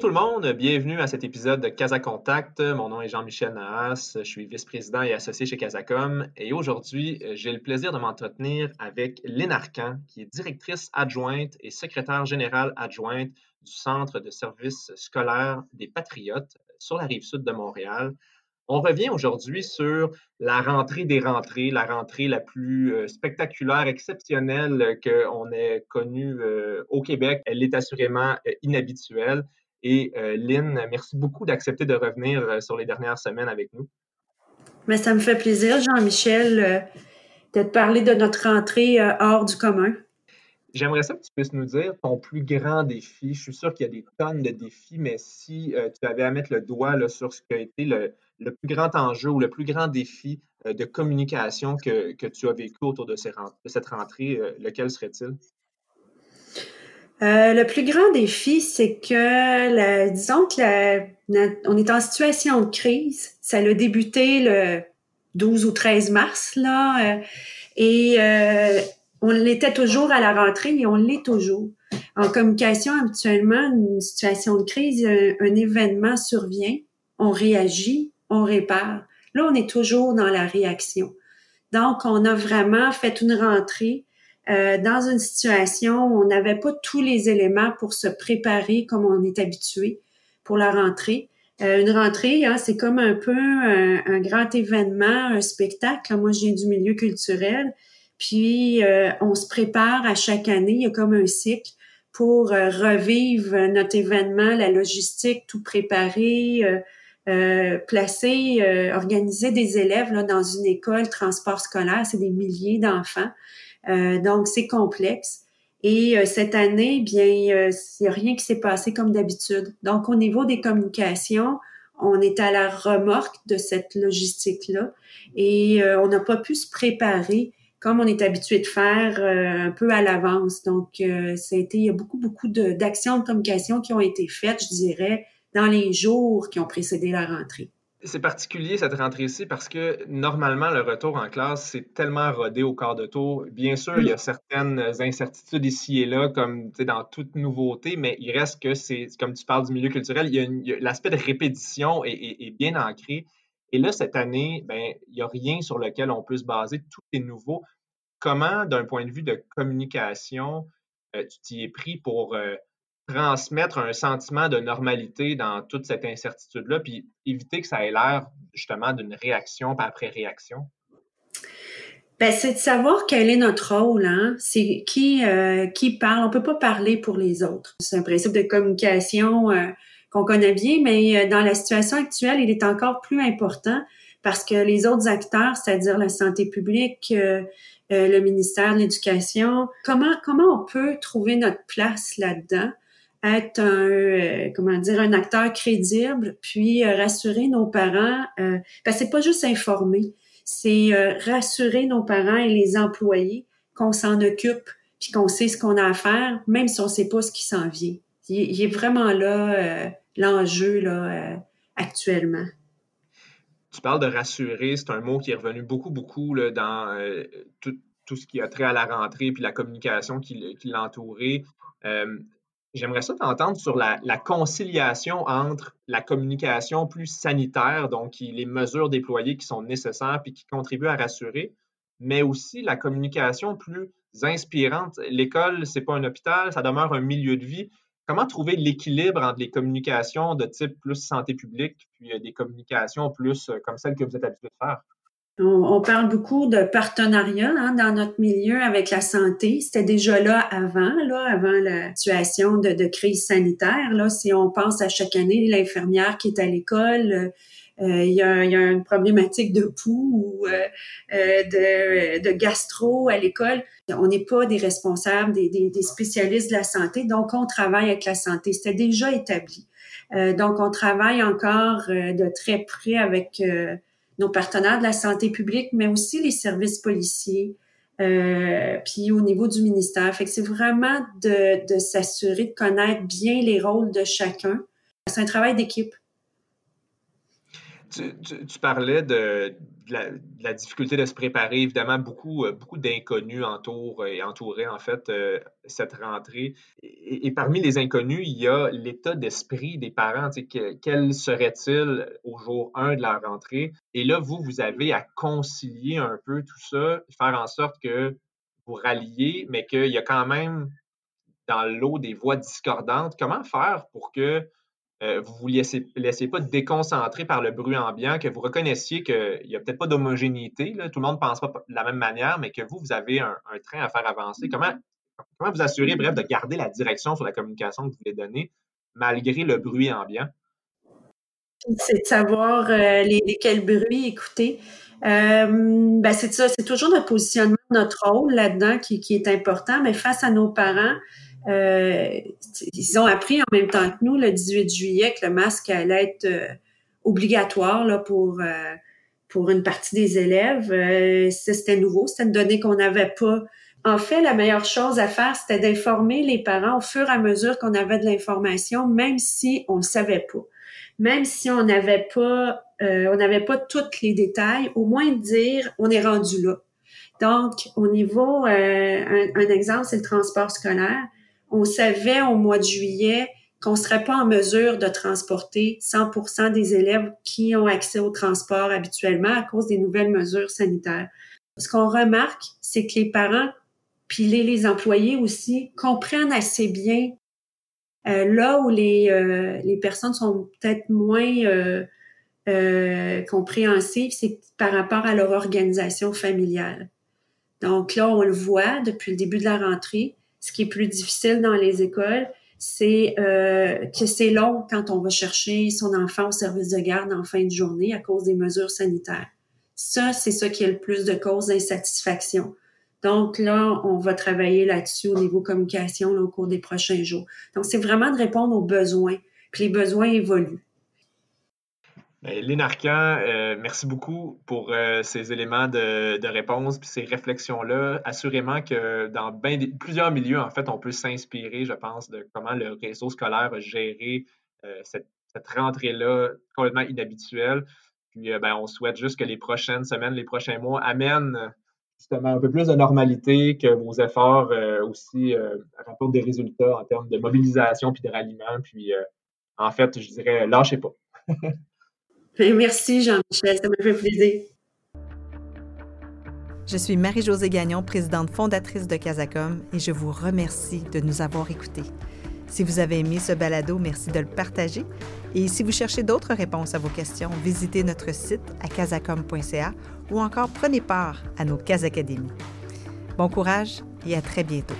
Bonjour tout le monde, bienvenue à cet épisode de Casa Contact. Mon nom est Jean-Michel Nahas, je suis vice-président et associé chez Casacom et aujourd'hui, j'ai le plaisir de m'entretenir avec Lynn Arcan, qui est directrice adjointe et secrétaire générale adjointe du Centre de services scolaires des Patriotes sur la rive sud de Montréal. On revient aujourd'hui sur la rentrée des rentrées, la rentrée la plus euh, spectaculaire, exceptionnelle qu'on ait connue euh, au Québec. Elle est assurément euh, inhabituelle. Et Lynn, merci beaucoup d'accepter de revenir sur les dernières semaines avec nous. Mais ça me fait plaisir, Jean-Michel, de te parler de notre rentrée hors du commun. J'aimerais ça que tu puisses nous dire ton plus grand défi. Je suis sûr qu'il y a des tonnes de défis, mais si tu avais à mettre le doigt là, sur ce qui a été le, le plus grand enjeu ou le plus grand défi euh, de communication que, tu as vécu autour de, cette rentrée, euh, lequel serait-il? Euh, le plus grand défi, c'est que, disons que on est en situation de crise. Ça a débuté le 12 ou 13 mars, là, et on l'était toujours à la rentrée et on l'est toujours. En communication, habituellement, une situation de crise, un événement survient, on réagit, on répare. Là, on est toujours dans la réaction. Donc, on a vraiment fait une rentrée euh, dans une situation où on n'avait pas tous les éléments pour se préparer comme on est habitué pour la rentrée. Euh, une rentrée, hein, c'est comme un peu un, grand événement, un spectacle. Moi, je viens du milieu culturel. Puis, euh, on se prépare à chaque année. Il y a comme un cycle pour revivre notre événement, la logistique, tout préparer, euh, placer, euh, organiser des élèves là, dans une école transport scolaire, c'est des milliers d'enfants. Euh, donc, c'est complexe. Et euh, cette année, bien, il n'y a rien qui s'est passé comme d'habitude. Donc, au niveau des communications, on est à la remorque de cette logistique-là et on n'a pas pu se préparer comme on est habitué de faire un peu à l'avance. Donc, ça il y a beaucoup, beaucoup d'actions de communication qui ont été faites, je dirais, dans les jours qui ont précédé la rentrée. C'est particulier cette rentrée-ci parce que normalement, le retour en classe, c'est tellement rodé au quart de tour. Bien sûr, il y a certaines incertitudes ici et là, comme dans toute nouveauté, mais il reste que c'est, comme tu parles du milieu culturel, il y a, l'aspect de répétition est, bien ancré. Et là, cette année, ben, il n'y a rien sur lequel on peut se baser. Tout est nouveau. Comment, d'un point de vue de communication, euh, tu t'y es pris pour euh, transmettre un sentiment de normalité dans toute cette incertitude-là, puis éviter que ça ait l'air justement d'une réaction par après réaction? Ben, c'est de savoir quel est notre rôle, hein? C'est qui euh, qui parle. On peut pas parler pour les autres. C'est un principe de communication euh, qu'on connaît bien, mais euh, dans la situation actuelle, il est encore plus important parce que les autres acteurs, c'est-à-dire la santé publique, le ministère de l'Éducation, comment comment on peut trouver notre place là-dedans? Être un euh, comment dire un acteur crédible, puis euh, rassurer nos parents. Euh, parce que c'est pas juste informer, c'est euh, rassurer nos parents et les employés qu'on s'en occupe, puis qu'on sait ce qu'on a à faire, même si on sait pas ce qui s'en vient. Il, est vraiment là l'enjeu là actuellement. Tu parles de rassurer, c'est un mot qui est revenu beaucoup beaucoup dans tout, tout, ce qui a trait à la rentrée puis la communication qui l'entourait. J'aimerais ça t'entendre sur la, conciliation entre la communication plus sanitaire, donc les mesures déployées qui sont nécessaires puis qui contribuent à rassurer, mais aussi la communication plus inspirante. L'école, c'est pas un hôpital, ça demeure un milieu de vie. Comment trouver l'équilibre entre les communications de type plus santé publique puis euh, des communications plus euh, comme celles que vous êtes habitué de faire? On, parle beaucoup de partenariat hein, dans notre milieu avec la santé. C'était déjà là avant, là, avant la situation de, crise sanitaire. Là, si on pense à chaque année, l'infirmière qui est à l'école, euh, il, y a, une problématique de pouls ou euh, euh, de, gastro à l'école. On n'est pas des responsables, des, des, spécialistes de la santé, donc on travaille avec la santé. C'était déjà établi. donc on travaille encore de très près avec nos partenaires de la santé publique, mais aussi les services policiers, euh, puis au niveau du ministère. Fait que c'est vraiment de, de s'assurer de connaître bien les rôles de chacun. C'est un travail d'équipe. Tu, parlais de, la, difficulté de se préparer. Évidemment, beaucoup, euh, d'inconnus entourent et entouraient en fait euh, cette rentrée. Et, parmi les inconnus, il y a l'état d'esprit des parents. quel serait-il au jour 1 de la rentrée? Et là, vous, vous avez à concilier un peu tout ça, faire en sorte que vous ralliez, mais qu'il y a quand même dans l'eau des voix discordantes. Comment faire pour que euh, vous ne vous laissez, pas déconcentrer par le bruit ambiant, que vous reconnaissiez qu'il n'y a peut-être pas d'homogénéité, tout le monde ne pense pas de la même manière, mais que vous, vous avez un, train à faire avancer. Comment, vous assurer, bref, de garder la direction sur la communication que vous voulez donner malgré le bruit ambiant? C'est de savoir euh, lesquels bruits écouter. Euh, ben c'est ça, c'est toujours notre positionnement, notre rôle là-dedans qui, est important, mais face à nos parents, ils ont appris en même temps que nous, le 18 juillet, que le masque allait être euh, obligatoire là, pour, euh, pour une partie des élèves. Euh, c'était nouveau, c'était une donnée qu'on n'avait pas. En fait, la meilleure chose à faire, c'était d'informer les parents au fur et à mesure qu'on avait de l'information, même si on ne savait pas. Même si on n'avait pas, on n'avait pas tous les détails, au moins dire on est rendu là. Donc, au niveau, un, un exemple, c'est le transport scolaire on savait au mois de juillet qu'on ne serait pas en mesure de transporter 100 des élèves qui ont accès au transport habituellement à cause des nouvelles mesures sanitaires. Ce qu'on remarque, c'est que les parents, puis les, employés aussi, comprennent assez bien euh, là où les, euh, les personnes sont peut-être moins euh, euh, compréhensives, c'est par rapport à leur organisation familiale. Donc là, on le voit depuis le début de la rentrée, ce qui est plus difficile dans les écoles, c'est euh, que c'est long quand on va chercher son enfant au service de garde en fin de journée à cause des mesures sanitaires. Ça, c'est ça qui est le plus de cause d'insatisfaction. Donc là, on va travailler là-dessus au niveau communication au cours des prochains jours. Donc, c'est vraiment de répondre aux besoins. Puis les besoins évoluent. Ben, Lynn euh, merci beaucoup pour euh, ces éléments de, réponse et ces réflexions-là. Assurément que dans plusieurs milieux, en fait, on peut s'inspirer, je pense, de comment le réseau scolaire a géré euh, cette, rentrée-là complètement inhabituelle. Puis, ben, on souhaite juste que les prochaines semaines, les prochains mois amènent justement un peu plus de normalité, que vos efforts aussi rapportent des résultats en termes de mobilisation puis de ralliement. Puis, en fait, je dirais, lâchez pas. Merci Jean-Michel, ça me fait plaisir. Je suis Marie-Josée Gagnon, présidente fondatrice de Casacom, et je vous remercie de nous avoir écoutés. Si vous avez aimé ce balado, merci de le partager. Et si vous cherchez d'autres réponses à vos questions, visitez notre site à casacom.ca ou encore prenez part à nos Casacadémies. Bon courage et à très bientôt.